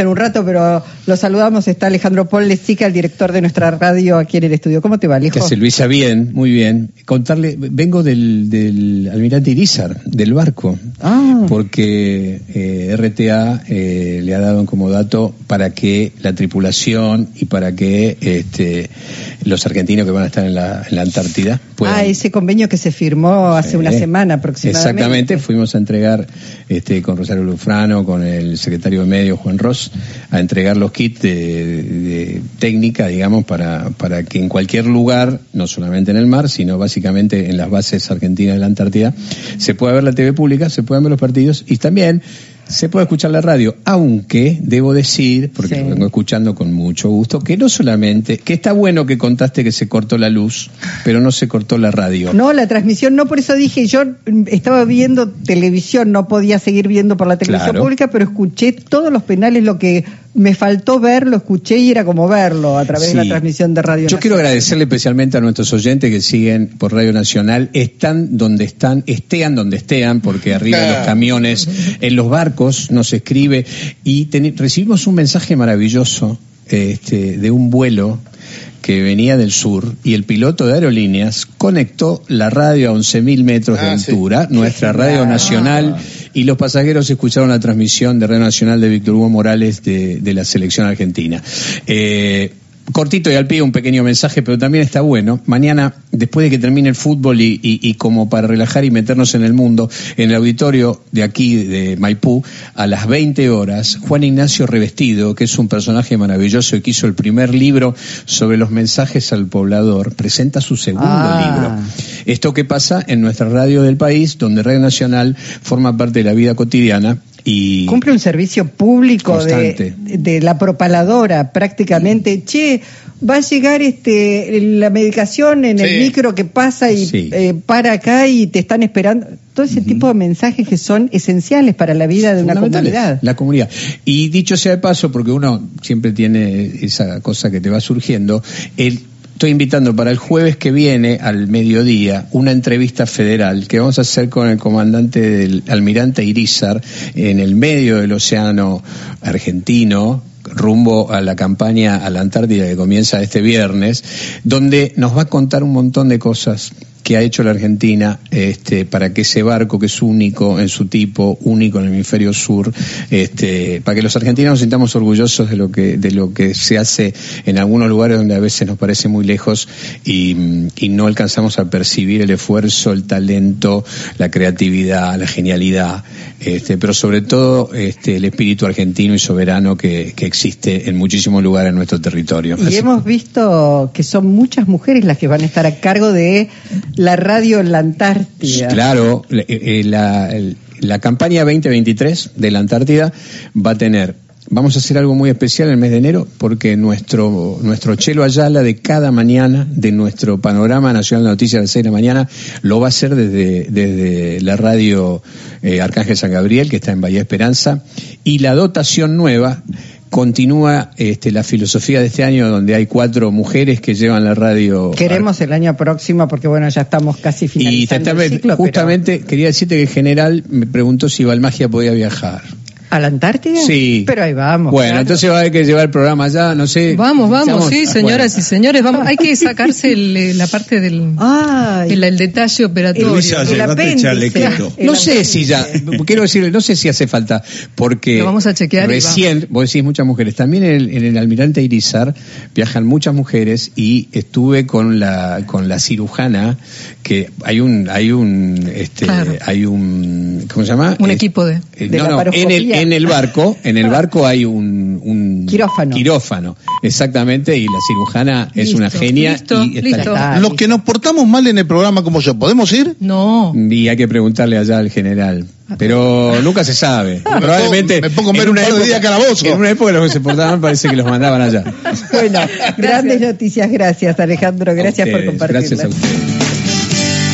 en un rato, pero lo saludamos. Está Alejandro Paul Lezica, el director de nuestra radio aquí en el estudio. ¿Cómo te va, Alejo? ¿Qué Luisa? Bien, muy bien. Contarle, vengo del, del almirante Irizar, del barco, ah. porque eh, RTA eh, le ha dado como dato para que la tripulación y para que este, los argentinos que van a estar en la, en la Antártida puedan... Ah, ese convenio que se firmó hace una semana aproximadamente. Exactamente, fuimos a entregar este, con Rosario Lufrano, con el secretario de Medios, Juan Ross, a entregar los kits de, técnica, digamos, para, para que en cualquier lugar, no solamente en el mar, sino básicamente en las bases argentinas de la Antártida, se pueda ver la TV pública, se puedan ver los partidos y también se puede escuchar la radio, aunque debo decir, porque lo vengo escuchando con mucho gusto, que no solamente, que está bueno que contaste que se cortó la luz, pero no se cortó la radio. No, la transmisión no, por eso dije, yo estaba viendo televisión, no podía seguir viendo por la televisión pública, pero escuché todos los penales, lo que me faltó verlo, escuché y era como verlo a través de la transmisión de Radio Yo quiero agradecerle especialmente a nuestros oyentes que siguen por Radio Nacional, están donde están, estean donde estean, porque arriba de los camiones, en los barcos nos escribe y recibimos un mensaje maravilloso este, de un vuelo que venía del sur y el piloto de aerolíneas conectó la radio a 11.000 metros de ah, altura, nuestra radio nacional, y los pasajeros escucharon la transmisión de Radio Nacional de Víctor Hugo Morales de, la selección argentina. Eh, cortito y al pie un pequeño mensaje, pero también está bueno. Mañana, después de que termine el fútbol y, como para relajar y meternos en el mundo, en el auditorio de aquí, de Maipú, a las 20 horas, Juan Ignacio Revestido, que es un personaje maravilloso y que hizo el primer libro sobre los mensajes al poblador, presenta su segundo ah. libro. Esto que pasa en nuestra radio del país, donde Radio Nacional forma parte de la vida cotidiana y cumple un servicio público de, la propaladora prácticamente. Che va a llegar este la medicación en el micro que pasa y eh, para acá y te están esperando. Todo ese tipo de mensajes que son esenciales para la vida de una comunidad. la comunidad. Y dicho sea de paso porque uno siempre tiene esa cosa que te va surgiendo el estoy invitando para el jueves que viene, al mediodía, una entrevista federal que vamos a hacer con el comandante del almirante Irizar en el medio del océano argentino, rumbo a la campaña a la Antártida que comienza este viernes, donde nos va a contar un montón de cosas que ha hecho la Argentina este, para que ese barco que es único en su tipo, único en el hemisferio sur, este, para que los argentinos nos sintamos orgullosos de lo que de lo que se hace en algunos lugares donde a veces nos parece muy lejos y, no alcanzamos a percibir el esfuerzo, el talento, la creatividad, la genialidad, este, pero sobre todo este, el espíritu argentino y soberano que, existe en muchísimos lugares en nuestro territorio. Y hemos visto que son muchas mujeres las que van a estar a cargo de la radio en la Antártida. Claro, eh, eh, la, la, campaña 2023 de la Antártida va a tener Vamos a hacer algo muy especial en el mes de enero porque nuestro, nuestro Chelo Ayala de cada mañana, de nuestro panorama nacional de noticias de 6 de la mañana, lo va a hacer desde, desde la radio eh, Arcángel San Gabriel, que está en Bahía Esperanza, y la dotación nueva continúa este, la filosofía de este año donde hay cuatro mujeres que llevan la radio. Queremos el año próximo porque bueno, ya estamos casi finalizando y el ciclo, justamente quería decirte que el general me preguntó si Valmagia podía viajar. ¿A la Antártida? Sí. Pero ahí vamos. Bueno, entonces va a haber que llevar el programa allá, no sé. Vamos, vamos, sí, señoras y señores, vamos. Hay que sacarse eh, la parte del el, detalle operatorio. El, no sé si ya, quiero decirle, no sé si hace falta, porque Lo vamos a chequear recién, vos decís muchas mujeres, también en el, Almirante Irizar viajan muchas mujeres y estuve con la con la cirujana que hay un hay un este hay un ¿cómo se llama? Un equipo de, eh, no, no, en el en el barco, en el barco hay un, un quirófano. quirófano, exactamente, y la cirujana es una genia. y Los que nos portamos mal en el programa como yo, ¿podemos ir? No. Y hay que preguntarle allá al general. Pero nunca se sabe. Probablemente. Me pongo, en una época, de calabozo. En una época los que se portaban parece que los mandaban allá. Bueno, grandes noticias. Gracias, Alejandro. Gracias por compartirlas. Gracias a ustedes.